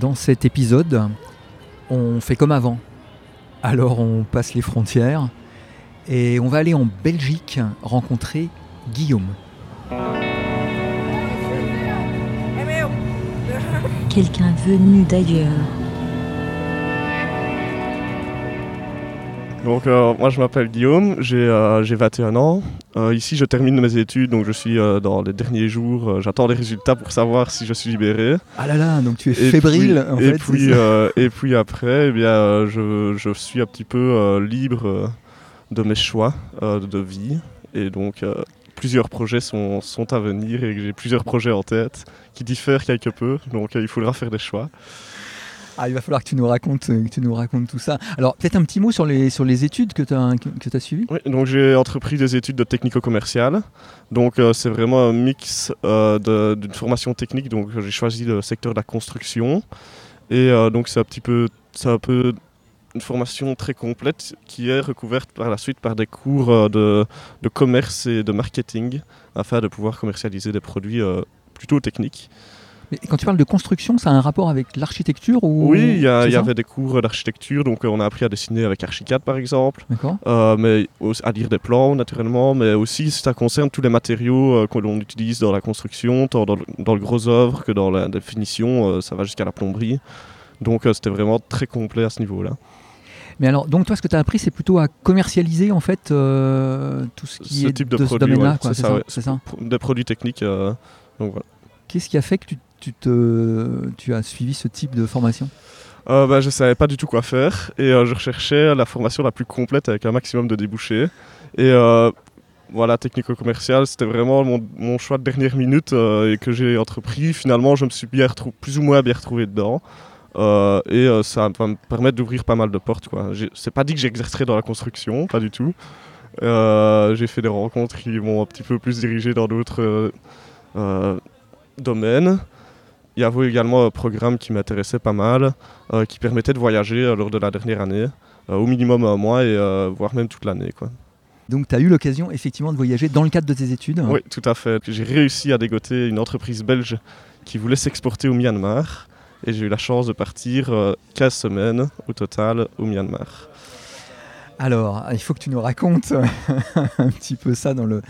Dans cet épisode, on fait comme avant. Alors on passe les frontières et on va aller en Belgique rencontrer Guillaume. Quelqu'un venu d'ailleurs. Donc euh, moi je m'appelle Guillaume, j'ai euh, j'ai 21 ans. Euh, ici je termine mes études, donc je suis euh, dans les derniers jours. J'attends les résultats pour savoir si je suis libéré. Ah là là, donc tu es Et fébrile puis- en et, fait. puis, et puis après, eh bien, je, je suis un petit peu libre de mes choix de vie. Et donc plusieurs projets sont, sont à venir et j'ai plusieurs projets en tête qui diffèrent quelque peu. Donc il faudra faire des choix. Ah, il va falloir que tu nous racontes, euh, que tu nous racontes tout ça. Alors peut-être un petit mot sur les, sur les études que tu as, que, as suivies? Oui, donc j'ai entrepris des études de technico-commercial. Donc euh, c'est vraiment un mix euh, d'une formation technique. Donc j'ai choisi le secteur de la construction. Et donc c'est un petit peu, un peu une formation très complète qui est recouverte par la suite par des cours de, de commerce et de marketing afin de pouvoir commercialiser des produits plutôt techniques. Mais quand tu parles de construction, ça a un rapport avec l'architecture ou Oui, il y, avait des cours d'architecture. Donc euh, on a appris à dessiner avec Archicad par exemple. Euh, mais à lire des plans naturellement, mais aussi ça concerne tous les matériaux euh, que l'on utilise dans la construction, tant dans le, dans le gros œuvre que dans la définition, euh, ça va jusqu'à la plomberie. Donc c'était vraiment très complet à ce niveau-là. Mais alors, donc toi, ce que tu as appris, c'est plutôt à commercialiser en fait euh, tout ce qui Ce est type de ce produit, domaine-là, ouais, c'est ça, ça, ouais. c'est ça. Pro- Des produits techniques, euh, donc voilà. Qu'est-ce qui a fait que tu, tu as suivi ce type de formation? Euh, bah, je savais pas du tout quoi faire et euh, je recherchais la formation la plus complète avec un maximum de débouchés. Et euh, voilà, technico-commercial, c'était vraiment mon, choix de dernière minute euh, et que j'ai entrepris. Finalement, je me suis bien plus ou moins bien retrouvé dedans. Et ça va me permettre d'ouvrir pas mal de portes. C'est pas dit que j'exercerai dans la construction, pas du tout. J'ai fait des rencontres qui m'ont un petit peu plus dirigé dans d'autres domaines. Il y avait également un programme qui m'intéressait pas mal, euh, qui permettait de voyager euh, lors de la dernière année, euh, au minimum un mois et voire même toute l'année. quoi. Donc tu as eu l'occasion effectivement de voyager dans le cadre de tes études. Oui, tout à fait. J'ai réussi à dégoter une entreprise belge qui voulait s'exporter au Myanmar et j'ai eu la chance de partir euh, 15 semaines au total au Myanmar. Alors, il faut que tu nous racontes un petit peu ça dans le,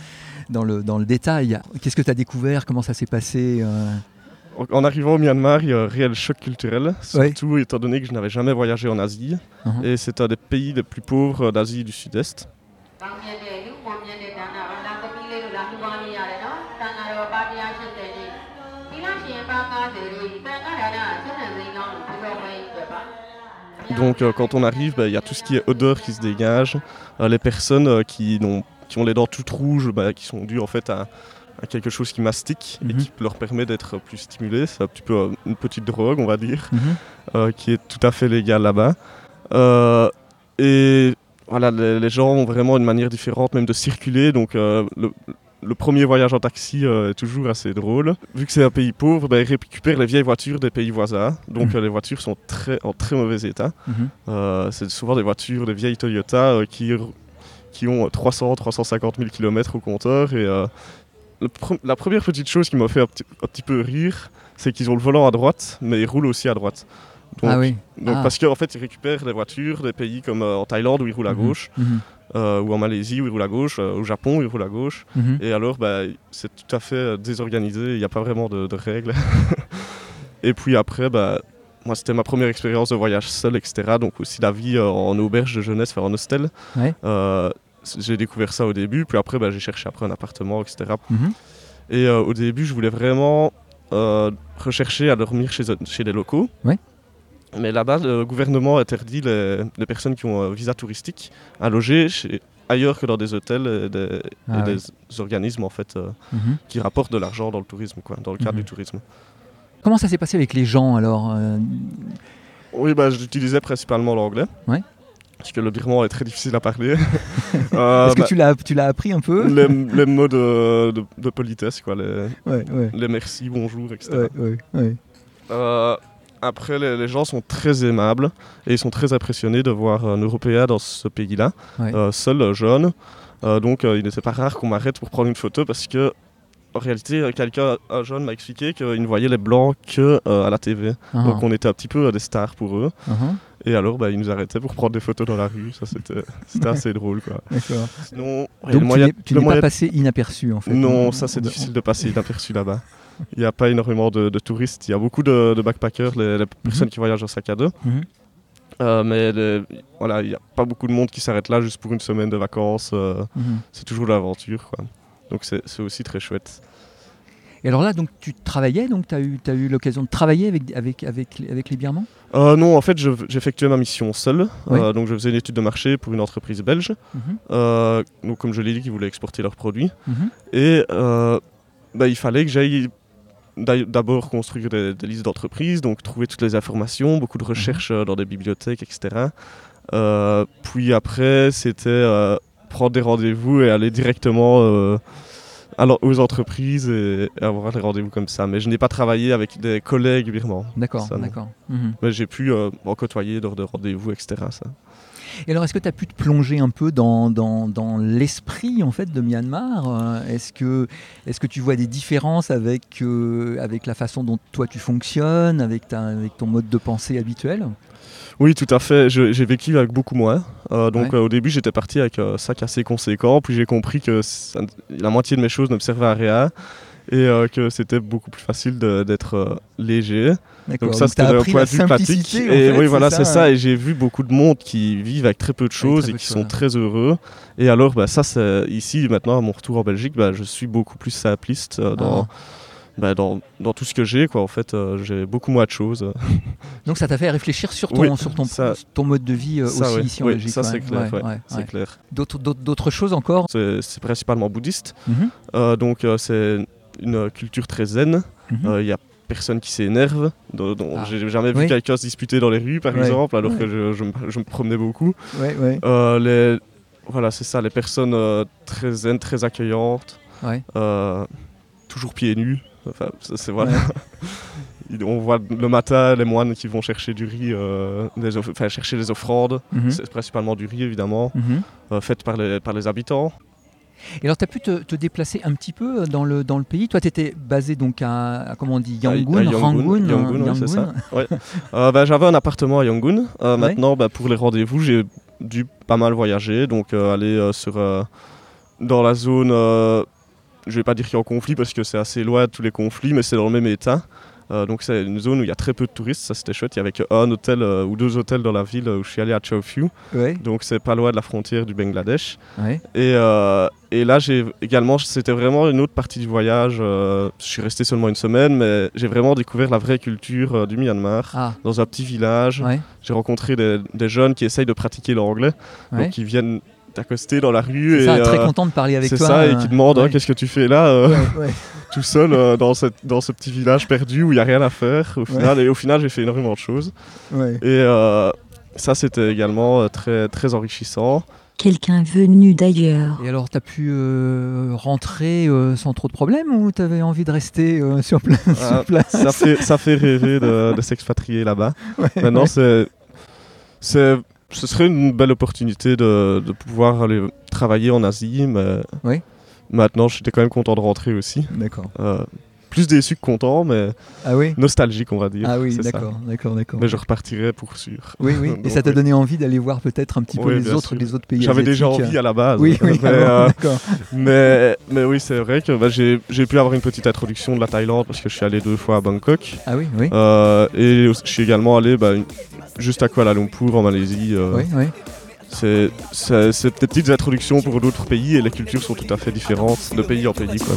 dans le, dans le détail. Qu'est-ce que tu as découvert? Comment ça s'est passé en arrivant au Myanmar, il y a un réel choc culturel, surtout étant donné que je n'avais jamais voyagé en Asie. Uh-huh. Et c'est un des pays les plus pauvres d'Asie du Sud-Est. Donc euh, quand on arrive, ben, il y a tout ce qui est odeur qui se dégage, euh, les personnes euh, qui, ont, les dents toutes rouges, ben, qui sont dues en fait à, à quelque chose qui mastique et Mhm. qui leur permet d'être plus stimulés. C'est un petit peu une petite drogue, on va dire, Mhm. euh, qui est tout à fait légale là-bas. Euh, et voilà, les, les gens ont vraiment une manière différente même de circuler. Donc euh, le, le premier voyage en taxi est toujours assez drôle. Vu que c'est un pays pauvre, bah, ils récupèrent les vieilles voitures des pays voisins. Donc Mhm. les voitures sont très, en très mauvais état. C'est souvent des voitures, des vieilles Toyota qui, qui ont 300, 350 000 km au compteur. Et euh, pre- la première petite chose qui m'a fait un petit, un petit peu rire, c'est qu'ils ont le volant à droite, mais ils roulent aussi à droite. Donc, ah oui. donc Ah. Parce qu'en fait, ils récupèrent des voitures des pays comme euh, en Thaïlande où ils roulent à Mhm. gauche, Mhm. euh, ou en Malaisie où ils roulent à gauche, euh, au Japon où ils roulent à gauche. Mhm. Et alors, bah, c'est tout à fait désorganisé, il n'y a pas vraiment de, de règles. et puis après, bah, moi, c'était ma première expérience de voyage seul, etc. Donc aussi la vie en auberge de jeunesse, enfin en hostel. Ouais. J'ai découvert ça au début, puis après, bah, j'ai cherché après un appartement, etc. Mhm. Et euh, au début, je voulais vraiment euh, rechercher à dormir chez, chez des locaux. Mais là-bas, le gouvernement interdit les, les personnes qui ont un visa touristique à loger chez- ailleurs que dans des hôtels et des, Ah et ouais. des organismes en fait, euh, Mhm. qui rapportent de l'argent dans le tourisme, quoi, dans le cadre Mhm. du tourisme. Comment ça s'est passé avec les gens alors Oui, bah, j'utilisais principalement l'anglais. Ouais. Parce que le birman est très difficile à parler. Euh, Est-ce que bah, tu l'as, tu l'as appris un peu les, les mots de, de- de politesse, quoi, les, Ouais, ouais, les merci, bonjour, etc. ouais. Euh, après, les, les gens sont très aimables et ils sont très impressionnés de voir un Européen dans ce pays-là, euh, seul, jeune. Donc, il n'était pas rare qu'on m'arrête pour prendre une photo parce que en réalité, quelqu'un, un jeune m'a expliqué qu'il ne voyait les blancs que euh, à la TV. Ah, Donc on était un petit peu euh, des stars pour eux. ah, Et alors, bah, ils nous arrêtaient pour prendre des photos dans la rue. Ça, c'était assez drôle, quoi. Sinon, Donc moyen- tu n'es pas moyen- passé inaperçu en fait. Non, On- ça c'est difficile de passer inaperçu là-bas. Il n'y a pas énormément de, de touristes. Il y a beaucoup de, de backpackers, les, les personnes qui voyagent en sac à dos. Mhm. Euh, mais les- voilà, il n'y a pas beaucoup de monde qui s'arrête là juste pour une semaine de vacances. euh, Mhm. c'est toujours de l'aventure. quoi. Donc c'est aussi très chouette. Et alors là, donc tu travaillais, donc tu as eu, as eu l'occasion de travailler avec, avec, avec, les- avec les Birmans? Euh, non, en fait, je- j'effectuais ma mission seul. Oui. Euh, donc je faisais une étude de marché pour une entreprise belge. Mhm. Euh, donc comme je l'ai dit, qui voulait exporter leurs produits. Mhm. Et bah, il fallait que j'aille d'a- d'abord construire des, des listes d'entreprises, donc trouver toutes les informations, beaucoup de Mhm. recherches dans des bibliothèques, etc. Puis après, c'était prendre des rendez-vous et aller directement alors, aux entreprises et, avoir des rendez-vous comme ça. Mais je n'ai pas travaillé avec des collègues birmans. D'accord, d'accord. Mhm. Mais j'ai pu euh, en côtoyer lors de rendez-vous, etc. Ça. Et alors, est-ce que tu as pu te plonger un peu dans, dans, dans l'esprit en fait de Myanmar Euh, Est-ce que, est que tu vois des différences avec, euh, avec la façon dont toi tu fonctionnes, avec, ta, avec ton mode de pensée habituel? Oui, tout à fait. J'ai vécu avec beaucoup moins. Euh, donc Ouais. euh, au début, j'étais parti avec un sac assez conséquent. Puis j'ai compris que ça- la moitié de mes choses ne me servaient à rien. Et euh, que c'était beaucoup plus facile d'être euh, léger. Donc ça, c'était appris point de vue pratique. Et fait, oui, voilà, c'est ça. hein Et j'ai vu beaucoup de monde qui vivent avec très peu de choses et qui sont très heureux. Et alors, bah, ça, ici, maintenant, à mon retour en Belgique, bah, je suis beaucoup plus simpliste euh, dans, Ah. Bah, dans, dans tout ce que j'ai. Quoi. En fait, euh, j'ai beaucoup moins de choses. Donc ça t'a fait réfléchir sur ton, Oui, sur ton, ça- ton mode de vie euh, Ça, aussi ouais. ici en Oui, Belgique. ça, c'est clair. ouais, ouais. D'autres, choses encore? C'est principalement bouddhiste. Mhm, Euh, donc euh, c'est une culture très zen. Il n'y a personne qui s'énerve. Ah. J'ai jamais vu Oui. quelqu'un se disputer dans les rues, par exemple, alors que je, je me- je me promenais beaucoup. Les, voilà, c'est ça, les personnes très zen, très accueillantes, toujours pieds nus. Enfin, ça, c'est voilà. Il- On voit le matin les moines qui vont chercher du riz, euh, des enfin, chercher les offrandes. Mhm, C'est principalement du riz, évidemment, mhm. euh, fait par les, par les habitants. Et alors, tu as pu te, te déplacer un petit peu dans le, dans le pays? Toi, tu étais basé donc à, à, comment on dit, Yangon, Yangon, Rangoon, Yangon, hein, oui, Yangon. ça. Ouais. Euh, bah, J'avais un appartement à Yangon. Euh, Ouais. Maintenant, bah, pour les rendez-vous, j'ai dû pas mal voyager. Donc, euh, aller euh, sur, euh, dans la zone, euh, je vais pas dire qu'il y a un conflit parce que c'est assez loin de tous les conflits, mais c'est dans le même état. Euh, donc, c'est une zone où il y a très peu de touristes. Ça, c'était chouette. Il y avait qu'un hôtel euh, ou deux hôtels dans la ville où je suis allé à Phu. Ouais, Donc, c'est pas loin de la frontière du Bangladesh. ouais. Et, euh, et là, j'ai également, c'était vraiment une autre partie du voyage. euh, je suis resté seulement une semaine, mais j'ai vraiment découvert la vraie culture euh, du Myanmar. Ah, Dans un petit village, ouais, j'ai rencontré des, des jeunes qui essayent de pratiquer l'anglais, donc qui viennent t'accoster dans la rue C'est et ça, très euh, content de parler avec c'est toi. ça et euh, qui demandent hein, qu'est-ce que tu fais là euh, Ouais, ouais. tout seul euh, dans, cette- dans ce petit village perdu où il n'y a rien à faire au final et au final j'ai fait énormément de choses ouais. et euh, ça c'était également euh, très très enrichissant Quelqu'un venu d'ailleurs. Et alors, tu as pu euh, rentrer euh, sans trop de problèmes ou tu avais envie de rester euh, sur, pla- Ah, sur place ça fait, ça fait rêver de, de s'expatrier là-bas. Ouais, Maintenant, ouais. c'est, c'est, ce serait une belle opportunité de, de pouvoir aller travailler en Asie, mais Oui. maintenant, j'étais quand même content de rentrer aussi. D'accord. Euh, plus déçu que content, mais Ah oui nostalgique, on va dire. Ah oui, d'accord, d'accord, d'accord. Mais je repartirai pour sûr. Oui, oui. Et Donc, ça t'a donné envie d'aller voir peut-être un petit peu Oui, les autres, sûr. les autres pays J'avais déjà envie à la base. Oui, oui, mais, euh, mais, mais oui, c'est vrai que bah, j'ai, pu avoir une petite introduction de la Thaïlande parce que je suis allé deux fois à Bangkok. Ah oui, oui. Euh, et je suis également allé bah, juste à Kuala Lumpur en Malaisie. euh, Oui, oui. C'est des petites introductions pour d'autres pays et les cultures sont tout à fait différentes de pays en pays. Quoi.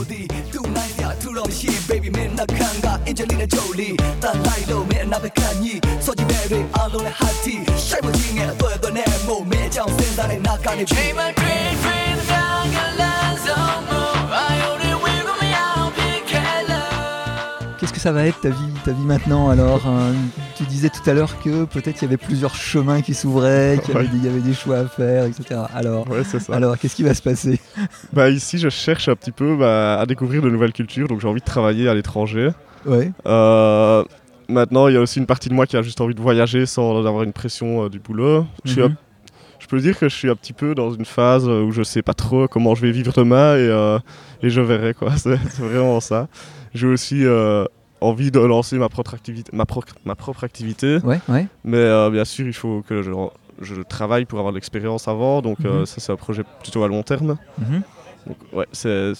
Qu'est-ce que ça va être ta vie, ta vie maintenant alors hein? Tu disais tout à l'heure que peut-être il y avait plusieurs chemins qui s'ouvraient, qu'il y, avait Ouais. des- il y avait des choix à faire, etc. Alors, Ouais, c'est ça. alors qu'est-ce qui va se passer? Bah, ici, je cherche un petit peu bah, à découvrir de nouvelles cultures, donc j'ai envie de travailler à l'étranger. Ouais, Euh, maintenant, il y a aussi une partie de moi qui a juste envie de voyager sans avoir une pression euh, du boulot. Je, suis Mhm. un- je peux dire que je suis un petit peu dans une phase où je sais pas trop comment je vais vivre demain et, euh, et je verrai quoi. C'est vraiment ça. J'ai aussi euh, envie de lancer ma propre activité, ma, pro- ma propre activité, Ouais, ouais. mais euh, bien sûr il faut que je, je travaille pour avoir de l'expérience avant, donc euh, Mhm. ça c'est un projet plutôt à long terme. Mhm. Donc, ouais, c'est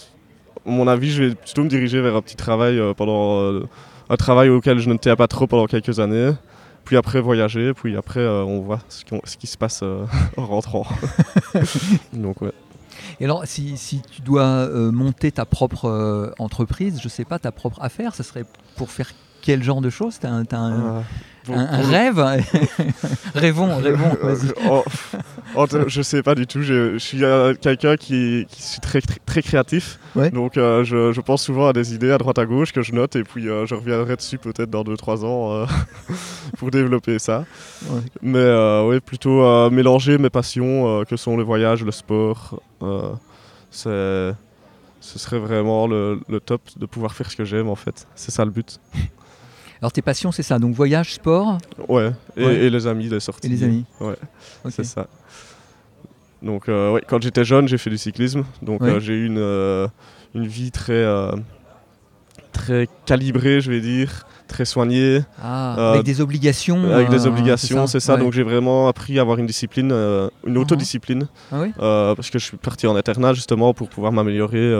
mon avis, je vais plutôt me diriger vers un petit travail euh, pendant un travail auquel je ne tiens pas trop pendant quelques années. Puis après voyager, puis après on voit ce, qu'on- ce qui se passe en rentrant. Donc ouais. Et alors, si, si tu dois euh, monter ta propre euh, entreprise, je sais pas, ta propre affaire, ce serait pour faire quel genre de choses? T'as un, t'as un- Euh, un- un rêve? Rêvons, rêvons, oh, je sais pas du tout. Je, je suis euh, quelqu'un qui, qui suis très, très, très créatif. Ouais. Donc euh, je, je pense souvent à des idées à droite à gauche que je note et puis euh, je reviendrai dessus peut-être dans 2-3 ans pour développer ça. Ouais. Mais ouais, plutôt mélanger mes passions que sont le voyage, le sport. ce serait vraiment le, le top de pouvoir faire ce que j'aime en fait. C'est ça le but. Alors, tes passions, c'est ça, donc voyage, sport Ouais. Et, Ouais. et les amis, les sorties. et les amis. Ouais. C'est ça. Donc, euh, ouais, quand j'étais jeune, j'ai fait du cyclisme. Donc, Ouais. euh, j'ai eu une, euh, une vie très, très calibrée, je vais dire, très soignée, Ah, Euh, avec des obligations. avec des euh, obligations, c'est ça. Ouais. Donc, j'ai vraiment appris à avoir une discipline, euh, une autodiscipline, Ah oui euh, parce que je suis parti en internat justement pour pouvoir m'améliorer,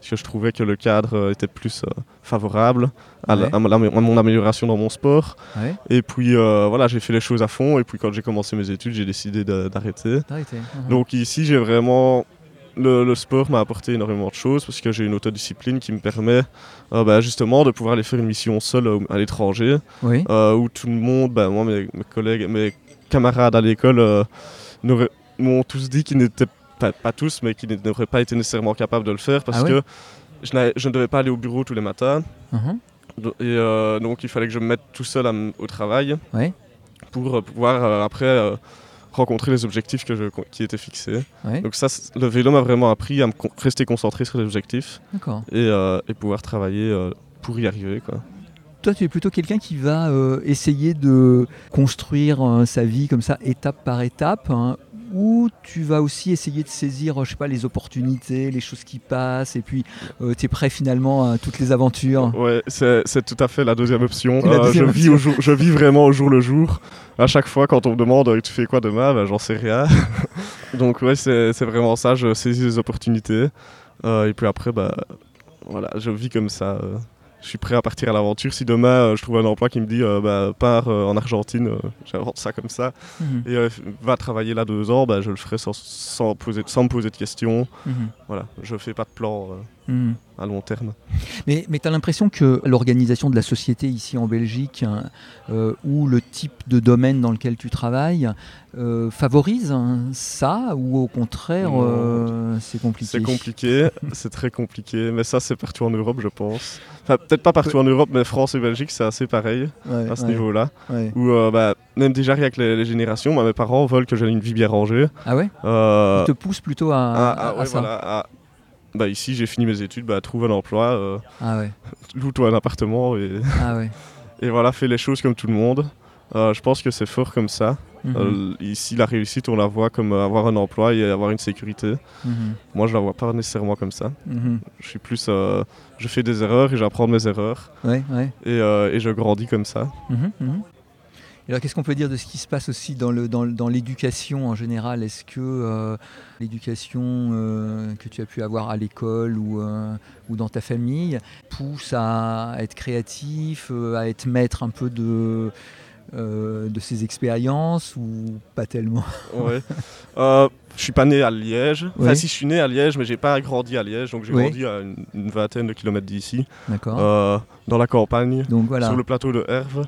parce que je trouvais que le cadre était plus favorable à, la- Ouais. à ma- à mon amélioration dans mon sport. Ouais, Et puis, voilà, j'ai fait les choses à fond. Et puis, quand j'ai commencé mes études, j'ai décidé d'arrêter. Mhm. Donc ici, j'ai vraiment... Le, le sport m'a apporté énormément de choses parce que j'ai une autodiscipline qui me permet euh, bah, justement de pouvoir aller faire une mission seule euh, à l'étranger Oui, euh, où tout le monde, bah, moi, mes, mes collègues, mes camarades à l'école m'ont tous dit qu'ils n'étaient pas, pas tous, mais qu'ils n'auraient pas été nécessairement capables de le faire parce Ah que je, ne devais pas aller au bureau tous les matins. Do- Et donc il fallait que je me mette tout seul à au travail pour pouvoir après rencontrer les objectifs que je, qui étaient fixés. Donc ça, le vélo m'a vraiment appris à me con- rester concentré sur les objectifs et, euh, et pouvoir travailler euh, pour y arriver. Quoi. Toi, tu es plutôt quelqu'un qui va euh, essayer de construire sa vie comme ça, étape par étape, hein, ou tu vas aussi essayer de saisir, euh, je sais pas, les opportunités, les choses qui passent, et puis tu es prêt finalement à toutes les aventures. Ouais, c'est tout à fait la deuxième option. La Euh, je, vis option. au jour, je vis vraiment au jour le jour. À chaque fois, quand on me demande euh, tu fais quoi demain, ben, j'en sais rien. Donc ouais, c'est vraiment ça. Je saisis les opportunités. Euh, et puis après, bah, voilà, je vis comme ça. Je suis prêt à partir à l'aventure. Si demain euh, je trouve un emploi qui me dit euh, bah, pars euh, en Argentine, euh, j'invente ça comme ça, Mhm, et va travailler là deux ans, bah, je le ferai sans, sans, poser, sans me poser de questions. mhm, Voilà, je fais pas de plan à long terme. Mais, mais tu as l'impression que l'organisation de la société ici en Belgique, hein, euh, ou le type de domaine dans lequel tu travailles, euh, favorise hein, ça, ou au contraire, euh, c'est compliqué C'est compliqué, c'est très compliqué, mais ça c'est partout en Europe je pense. Enfin peut-être pas partout en Europe, mais France et Belgique c'est assez pareil Ouais, à ce ouais, niveau-là. ouais. Où bah, même déjà rien que les, les générations, mes parents veulent que j'ai une vie bien rangée. Ah ouais? Ils te pousse plutôt à, ah, à- ah, à ça. voilà. Bah, ici j'ai fini mes études, bah, trouve un emploi, euh, Ah ouais, loue-toi un appartement et, ah ouais. et voilà, fais les choses comme tout le monde. Euh, je pense que c'est fort comme ça. Mhm, Euh, ici la réussite on la voit comme avoir un emploi et avoir une sécurité. mhm, Moi je la vois pas nécessairement comme ça. mhm. Je suis plus... je fais des erreurs et j'apprends mes erreurs. Ouais, ouais. et, et je grandis comme ça. Alors, qu'est-ce qu'on peut dire de ce qui se passe aussi dans le dans, le- dans l'éducation en général? Est-ce que euh, l'éducation euh, que tu as pu avoir à l'école ou, euh, ou dans ta famille pousse à être créatif, à être maître un peu de euh, de ses expériences ou pas tellement? Ouais. Euh, je suis pas né à Liège. Enfin, si je suis né à Liège, mais j'ai pas grandi à Liège, donc j'ai Ouais. grandi à une, une vingtaine de kilomètres d'ici, D'accord. euh, dans la campagne, Donc voilà. sur le plateau de Herve,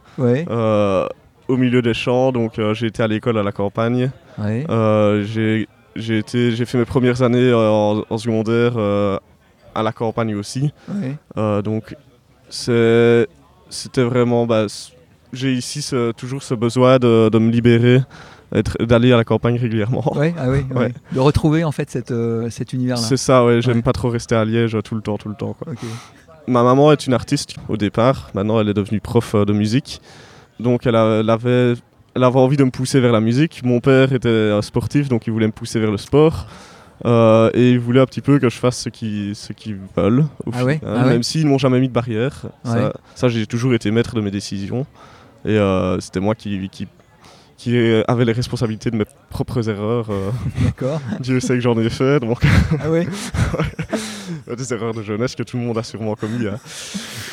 au milieu des champs. Donc euh, j'ai été à l'école à la campagne. Euh, j'ai j'ai été, j'ai fait mes premières années euh, en, en secondaire à la campagne aussi. donc c'est- c'était vraiment. Bah, j'ai ici ce- toujours ce besoin de, de me libérer, d'aller à la campagne régulièrement. Ah oui, ouais. Ouais. De retrouver en fait cette, euh, cet univers-là. C'est ça, ouais, j'aime Ouais. pas trop rester à Liège tout le temps, tout le temps. Quoi. Ma maman est une artiste au départ, maintenant elle est devenue prof de musique. Donc elle, a- elle avait, elle avait envie de me pousser vers la musique. Mon père était sportif, donc il voulait me pousser vers le sport. Euh, et ils voulaient un petit peu que je fasse ce qu'ils ce veulent, au Ah ouais? Final, Ah ouais? même s'ils m'ont jamais mis de barrière. Ça, ça, j'ai toujours été maître de mes décisions. Et euh, c'était moi qui, qui, qui avait les responsabilités de mes propres erreurs. euh. D'accord. Dieu sait que j'en ai fait, donc Ah ouais des erreurs de jeunesse que tout le monde a sûrement commis. hein.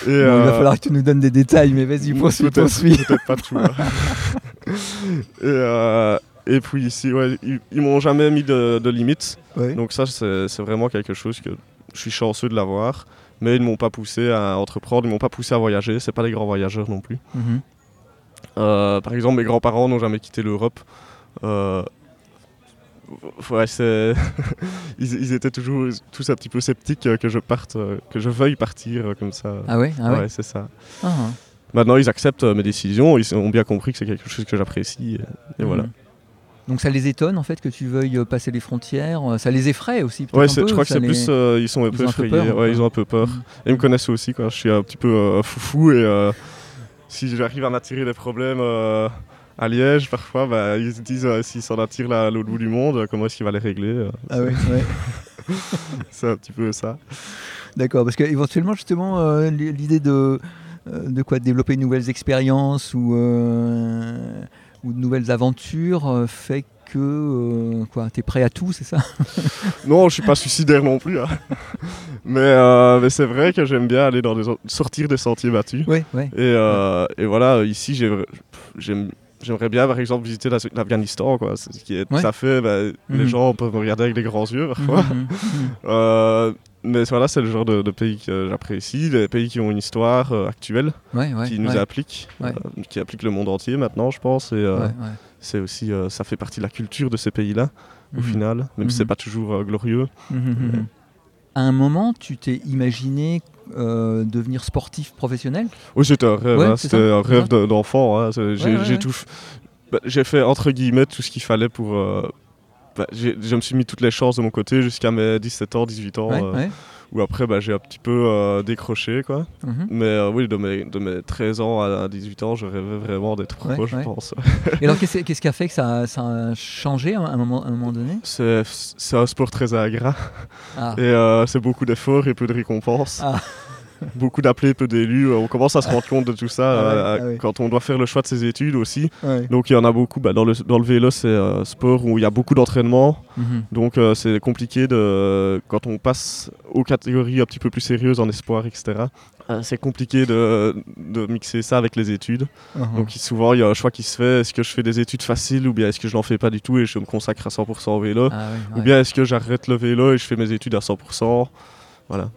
Et, Il va euh, falloir que tu nous donnes des détails, mais vas-y, poursuis, Peut-être poursuis. peut-être pas tout. hein. et, euh, et puis ici, ouais, ils, ils m'ont jamais mis de, de limite. Ouais. Donc ça, c'est vraiment quelque chose que je suis chanceux de l'avoir. Mais ils ne m'ont pas poussé à entreprendre, ils m'ont pas poussé à voyager. C'est pas des grands voyageurs non plus. Mhm. Euh, par exemple, mes grands-parents n'ont jamais quitté l'Europe. Euh, ouais, ils, ils étaient toujours tous un petit peu sceptiques euh, que je parte, euh, que je veuille partir euh, comme ça. Ah ouais, ah ouais. ouais, c'est ça. Ah, Maintenant, ils acceptent mes décisions, ils ont bien compris que c'est quelque chose que j'apprécie. Et, et voilà. Mhm. Donc ça les étonne en fait que tu veuilles passer les frontières, ça les effraie aussi Ouais, un c'est- peu, je crois que c'est les- plus. euh, ils sont un peu effrayés. peur, ouais, ils ont un peu peur. Mhm. Et ils me connaissent aussi, quoi. Je suis un petit peu euh, foufou et euh, si j'arrive à m'attirer des problèmes à Liège, parfois, bah, ils se disent euh, s'ils s'en attirent là, à l'autre bout du monde, euh, comment est-ce qu'il va les régler euh, Ah ouais. C'est un petit peu ça. D'accord, parce qu'éventuellement justement euh, l'idée de, de quoi développer de nouvelles expériences ou, ou de nouvelles aventures fait que euh, quoi, t'es prêt à tout, c'est ça? Non, je suis pas suicidaire non plus. hein. mais euh, mais c'est vrai que j'aime bien aller dans des sortir des sentiers battus. Ouais, ouais. Et, euh, et voilà, ici, j'ai- j'aime- j'aimerais bien, par exemple, visiter la- l'Afghanistan. quoi. Ce qui est Ouais. tout à fait. Mhm. Les gens peuvent me regarder avec des grands yeux parfois. Mhm, mhm. Euh, mais voilà, c'est le genre de, de pays que j'apprécie, des pays qui ont une histoire euh, actuelle, Ouais, ouais, qui nous appliquent, euh, qui appliquent le monde entier maintenant, je pense. Et c'est aussi, ça fait partie de la culture de ces pays-là, au Mhm. final, même si Mhm. c'est pas toujours glorieux. Mhm, mhm. À un moment, tu t'es imaginé euh, devenir sportif professionnel? Oui, c'était un rêve, Ouais, hein, c'était un rêve d'enfant. hein, J'ai ouais, tout f- bah, j'ai fait entre guillemets tout ce qu'il fallait pour. euh, bah, j'ai- je me suis mis toutes les chances de mon côté jusqu'à mes 17 ans, 18 ans, Ouais, euh. Où après bah, j'ai un petit peu euh, décroché. quoi. Mhm. Mais euh, oui, de mes, de mes 13 ans à 18 ans, je rêvais vraiment d'être pro, Ouais, je ouais. pense. Et alors, qu'est-ce qu'est-ce qui a fait que ça, ça a changé à un moment, à un moment donné? C'est c'est un sport très agréable ah. et euh, c'est beaucoup d'efforts et peu de récompenses. Ah. Beaucoup d'appelés, peu d'élus. On commence à se rendre compte de tout ça Ah ouais, euh, ah ouais. quand on doit faire le choix de ses études aussi. Ouais. Donc il y en a beaucoup. Bah, dans, le, dans le vélo, c'est un sport où il y a beaucoup d'entraînement. Mhm. Donc euh, c'est compliqué de, quand on passe aux catégories un petit peu plus sérieuses en espoir, etc. euh, c'est compliqué de, de mixer ça avec les études. Mhm. Donc souvent il y a un choix qui se fait. Est-ce que je fais des études faciles ou bien est-ce que je n'en fais pas du tout et je me consacre à 100% au vélo? Ah Ou bien est-ce que j'arrête le vélo et je fais mes études à 100% Voilà.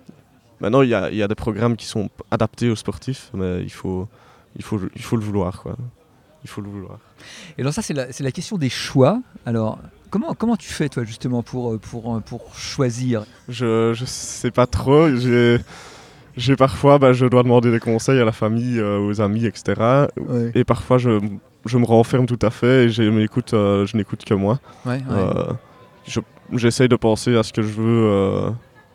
Maintenant il y a, il y a des programmes qui sont adaptés aux sportifs, mais il faut, il faut, il faut le vouloir. Quoi. Il faut le vouloir. Et alors ça, c'est la, question des choix. Alors, comment, comment tu fais, toi, justement, pour, euh, pour, euh, pour choisir? Je, je sais pas trop. J'ai, parfois, bah, je dois demander des conseils à la famille, euh, aux amis, etc. Ouais, Et parfois, je, je me renferme tout à fait et je euh, n'écoute que moi. ouais, ouais. Euh, je- j'essaye de penser à ce que je veux, euh,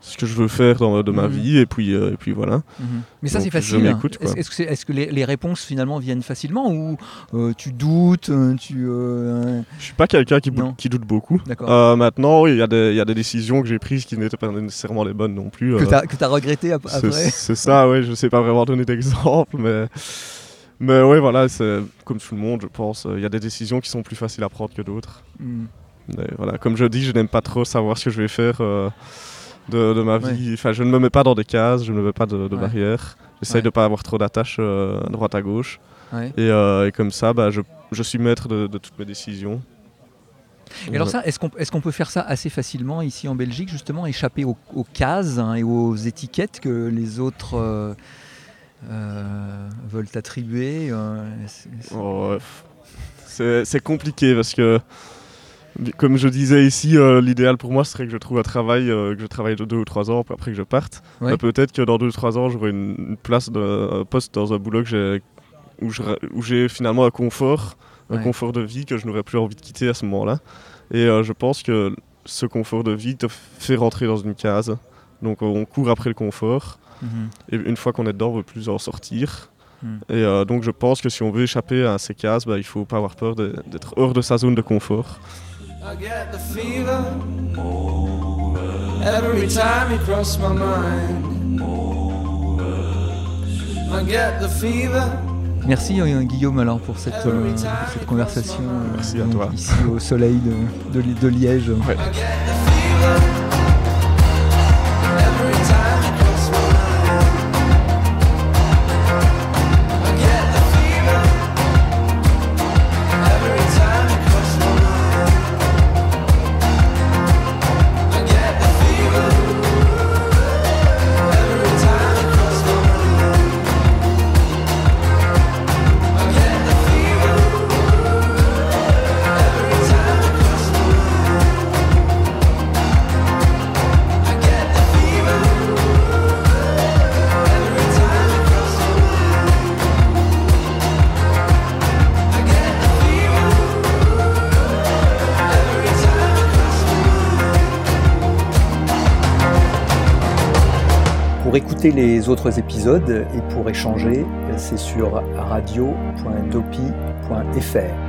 ce que je veux faire dans, de ma Mhm. vie et puis, euh, et puis voilà. Mhm. Mais ça, c'est je facile. m'écoute, quoi. Est-ce que, les, les réponses, finalement, viennent facilement ou euh, tu doutes euh, tu, euh, Je suis pas quelqu'un qui, doute beaucoup. Maintenant, il y, a des- il y a des décisions que j'ai prises qui n'étaient pas nécessairement les bonnes non plus. que tu as, regretté ap- C'est après c'est ça, ouais, je sais pas vraiment donner d'exemple, mais. Mais ouais, voilà, c'est comme tout le monde, je pense. Il y a des décisions qui sont plus faciles à prendre que d'autres. Mais voilà, comme je dis, je n'aime pas trop savoir ce que je vais faire euh, de, de ma Ouais. vie. Enfin, je ne me mets pas dans des cases, je ne me mets pas de, de Ouais. barrières. J'essaye Ouais. de pas avoir trop d'attaches euh, à droite à gauche. Et, euh, et comme ça, bah, je, je suis maître de, de toutes mes décisions. Et alors ça, est-ce qu'on est qu'on peut faire ça assez facilement ici en Belgique, justement, échapper aux, aux cases hein, et aux étiquettes que les autres euh, veulent attribuer c'est- Oh, c'est compliqué parce que, comme je disais ici, euh, l'idéal pour moi serait que je trouve un travail, euh, que je travaille de deux ou trois ans puis après que je parte. Ouais. Mais Peut-être que dans deux ou trois ans, j'aurai une, une place, de, un poste dans un boulot que où j'ai finalement un confort, un Ouais. confort de vie que je n'aurais plus envie de quitter à ce moment-là. Et euh, je pense que ce confort de vie te fait rentrer dans une case. Donc on court après le confort. Mhm. Et une fois qu'on est dedans, on ne veut plus en sortir. Hmm. Et euh, donc je pense que si on veut échapper à ces cases, bah, il ne faut pas avoir peur d'être hors de sa zone de confort. I get the fever. Every time you cross my mind, I get the fever. Merci Guillaume alors pour cette, euh, pour cette conversation euh, Merci à toi. ici au soleil de, de- de Liège. Ouais. Les autres épisodes et pour échanger, c'est sur radio.dopi.fr.